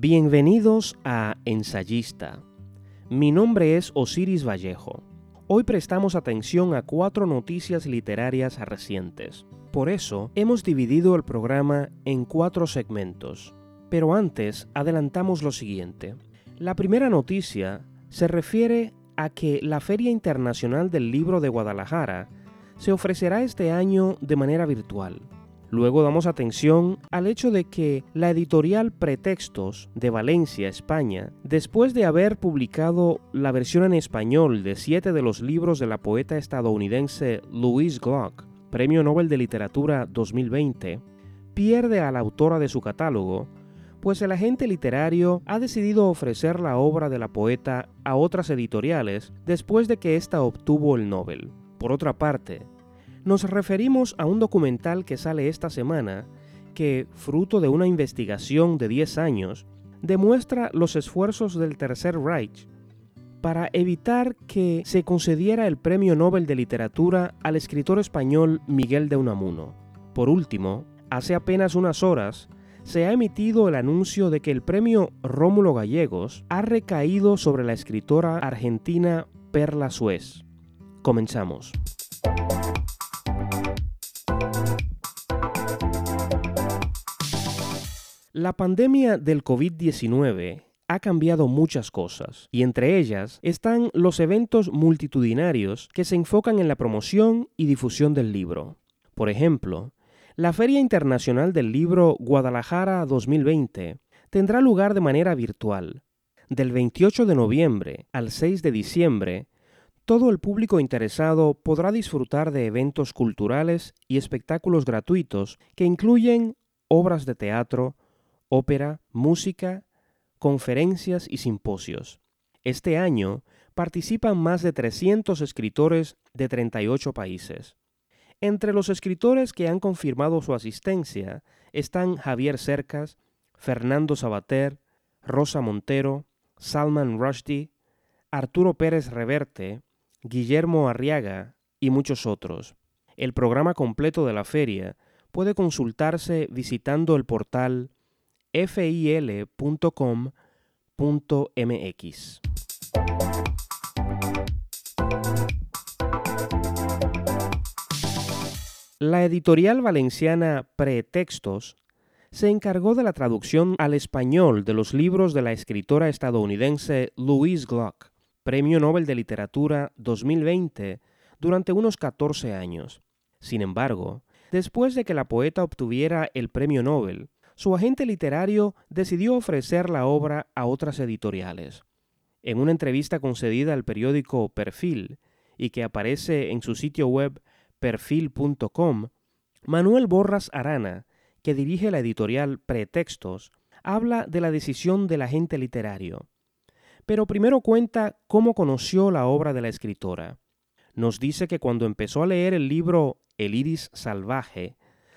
Bienvenidos a Ensayista. Mi nombre es Osiris Vallejo. Hoy prestamos atención a cuatro noticias literarias recientes. Por eso hemos dividido el programa en cuatro segmentos. Pero antes adelantamos lo siguiente. La primera noticia se refiere a que la Feria Internacional del Libro de Guadalajara se ofrecerá este año de manera virtual. Luego damos atención al hecho de que la editorial Pretextos de Valencia, España, después de haber publicado la versión en español de siete de los libros de la poeta estadounidense Louise Glock, Premio Nobel de Literatura 2020, pierde a la autora de su catálogo, pues el agente literario ha decidido ofrecer la obra de la poeta a otras editoriales después de que ésta obtuvo el Nobel. Por otra parte, nos referimos a un documental que sale esta semana que, fruto de una investigación de 10 años, demuestra los esfuerzos del Tercer Reich para evitar que se concediera el Premio Nobel de Literatura al escritor español Miguel de Unamuno. Por último, hace apenas unas horas, se ha emitido el anuncio de que el premio Rómulo Gallegos ha recaído sobre la escritora argentina Perla Suez. Comenzamos. La pandemia del COVID-19 ha cambiado muchas cosas, y entre ellas están los eventos multitudinarios que se enfocan en la promoción y difusión del libro. Por ejemplo, la Feria Internacional del Libro Guadalajara 2020 tendrá lugar de manera virtual. Del 28 de noviembre al 6 de diciembre, todo el público interesado podrá disfrutar de eventos culturales y espectáculos gratuitos que incluyen obras de teatro, ópera, música, conferencias y simposios. Este año participan más de 300 escritores de 38 países. Entre los escritores que han confirmado su asistencia están Javier Cercas, Fernando Sabater, Rosa Montero, Salman Rushdie, Arturo Pérez Reverte, Guillermo Arriaga y muchos otros. El programa completo de la feria puede consultarse visitando el portal fil.com.mx. La editorial valenciana Pretextos se encargó de la traducción al español de los libros de la escritora estadounidense Louise Glock, Premio Nobel de Literatura 2020, durante unos 14 años. Sin embargo, después de que la poeta obtuviera el Premio Nobel, su agente literario decidió ofrecer la obra a otras editoriales. En una entrevista concedida al periódico Perfil y que aparece en su sitio web perfil.com, Manuel Borras Arana, que dirige la editorial Pretextos, habla de la decisión del agente literario. Pero primero cuenta cómo conoció la obra de la escritora. Nos dice que cuando empezó a leer el libro El iris salvaje,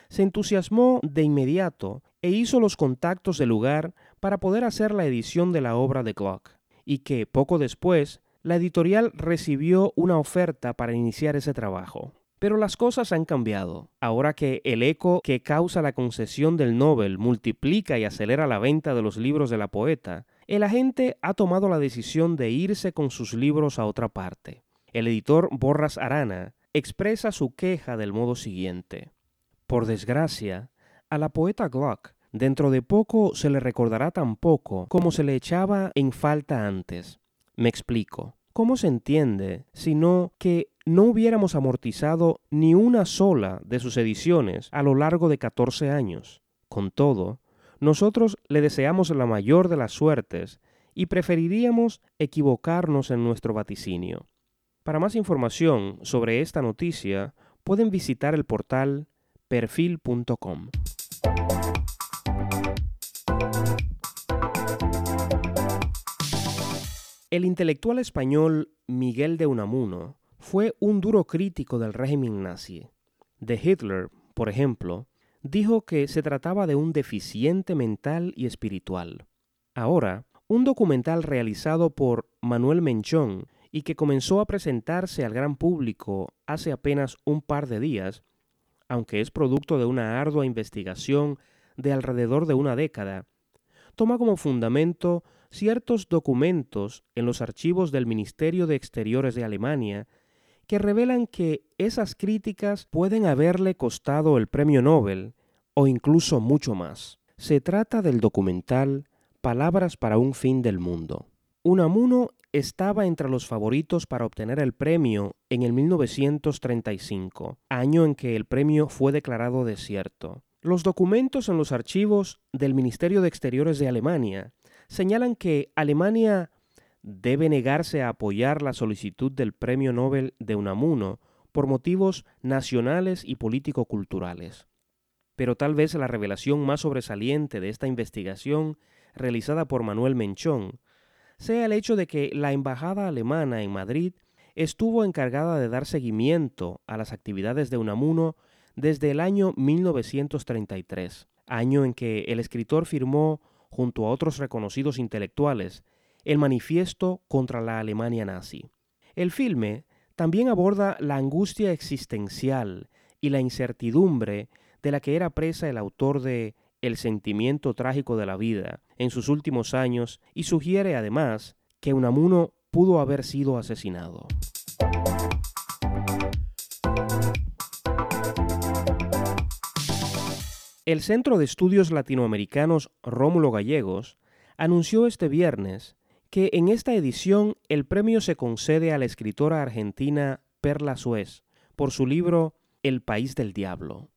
se entusiasmó de inmediato e hizo los contactos del lugar para poder hacer la edición de la obra de Glock, y que poco después la editorial recibió una oferta para iniciar ese trabajo. Pero las cosas han cambiado. Ahora que el eco que causa la concesión del Nobel multiplica y acelera la venta de los libros de la poeta, el agente ha tomado la decisión de irse con sus libros a otra parte. El editor Borras Arana expresa su queja del modo siguiente. Por desgracia, a la poeta Glock dentro de poco se le recordará tan poco como se le echaba en falta antes. Me explico. ¿Cómo se entiende sino que no hubiéramos amortizado ni una sola de sus ediciones a lo largo de 14 años? Con todo, nosotros le deseamos la mayor de las suertes y preferiríamos equivocarnos en nuestro vaticinio. Para más información sobre esta noticia, pueden visitar el portal perfil.com. El intelectual español Miguel de Unamuno fue un duro crítico del régimen nazi. De Hitler, por ejemplo, dijo que se trataba de un deficiente mental y espiritual. Ahora, un documental realizado por Manuel Menchón y que comenzó a presentarse al gran público hace apenas un par de días, aunque es producto de una ardua investigación de alrededor de una década, toma como fundamento ciertos documentos en los archivos del Ministerio de Exteriores de Alemania que revelan que esas críticas pueden haberle costado el premio Nobel o incluso mucho más. Se trata del documental Palabras para un fin del mundo. Unamuno estaba entre los favoritos para obtener el premio en el 1935, año en que el premio fue declarado desierto. Los documentos en los archivos del Ministerio de Exteriores de Alemania señalan que Alemania debe negarse a apoyar la solicitud del Premio Nobel de Unamuno por motivos nacionales y político-culturales. Pero tal vez la revelación más sobresaliente de esta investigación realizada por Manuel Menchón sea el hecho de que la embajada alemana en Madrid estuvo encargada de dar seguimiento a las actividades de Unamuno desde el año 1933, año en que el escritor firmó, junto a otros reconocidos intelectuales, el manifiesto contra la Alemania nazi. El filme también aborda la angustia existencial y la incertidumbre de la que era presa el autor de El sentimiento trágico de la vida en sus últimos años y sugiere además que Unamuno pudo haber sido asesinado. El Centro de Estudios Latinoamericanos Rómulo Gallegos anunció este viernes que en esta edición el premio se concede a la escritora argentina Perla Suez por su libro El País del Diablo.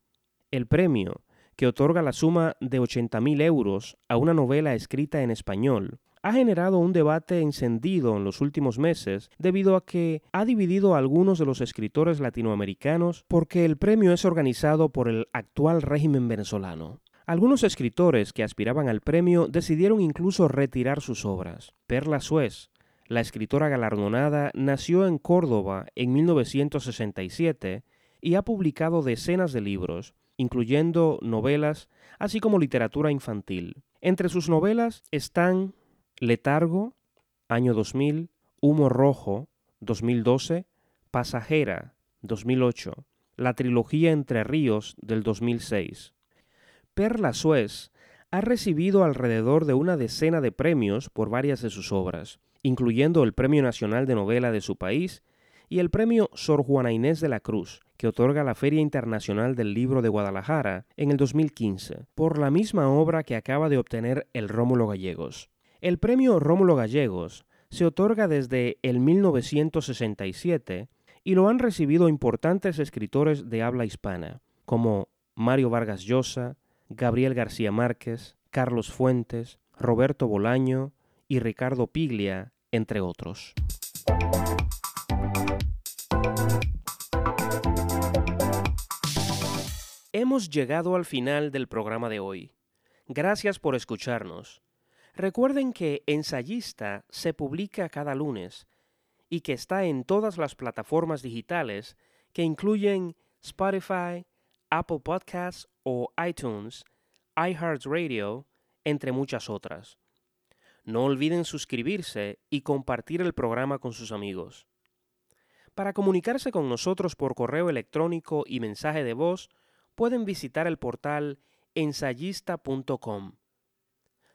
El premio, que otorga la suma de 80.000 euros a una novela escrita en español, ha generado un debate encendido en los últimos meses debido a que ha dividido a algunos de los escritores latinoamericanos porque el premio es organizado por el actual régimen venezolano. Algunos escritores que aspiraban al premio decidieron incluso retirar sus obras. Perla Suez, la escritora galardonada, nació en Córdoba en 1967 y ha publicado decenas de libros, incluyendo novelas, así como literatura infantil. Entre sus novelas están Letargo, año 2000, Humo Rojo, 2012, Pasajera, 2008, la trilogía Entre Ríos del 2006. Perla Suez ha recibido alrededor de una decena de premios por varias de sus obras, incluyendo el Premio Nacional de Novela de su país y el Premio Sor Juana Inés de la Cruz, que otorga la Feria Internacional del Libro de Guadalajara en el 2015, por la misma obra que acaba de obtener el Rómulo Gallegos. El Premio Rómulo Gallegos se otorga desde el 1967 y lo han recibido importantes escritores de habla hispana, como Mario Vargas Llosa, Gabriel García Márquez, Carlos Fuentes, Roberto Bolaño y Ricardo Piglia, entre otros. Hemos llegado al final del programa de hoy. Gracias por escucharnos. Recuerden que Ensayista se publica cada lunes y que está en todas las plataformas digitales que incluyen Spotify, Apple Podcasts o iTunes, iHeartRadio, entre muchas otras. No olviden suscribirse y compartir el programa con sus amigos. Para comunicarse con nosotros por correo electrónico y mensaje de voz, pueden visitar el portal ensayista.com.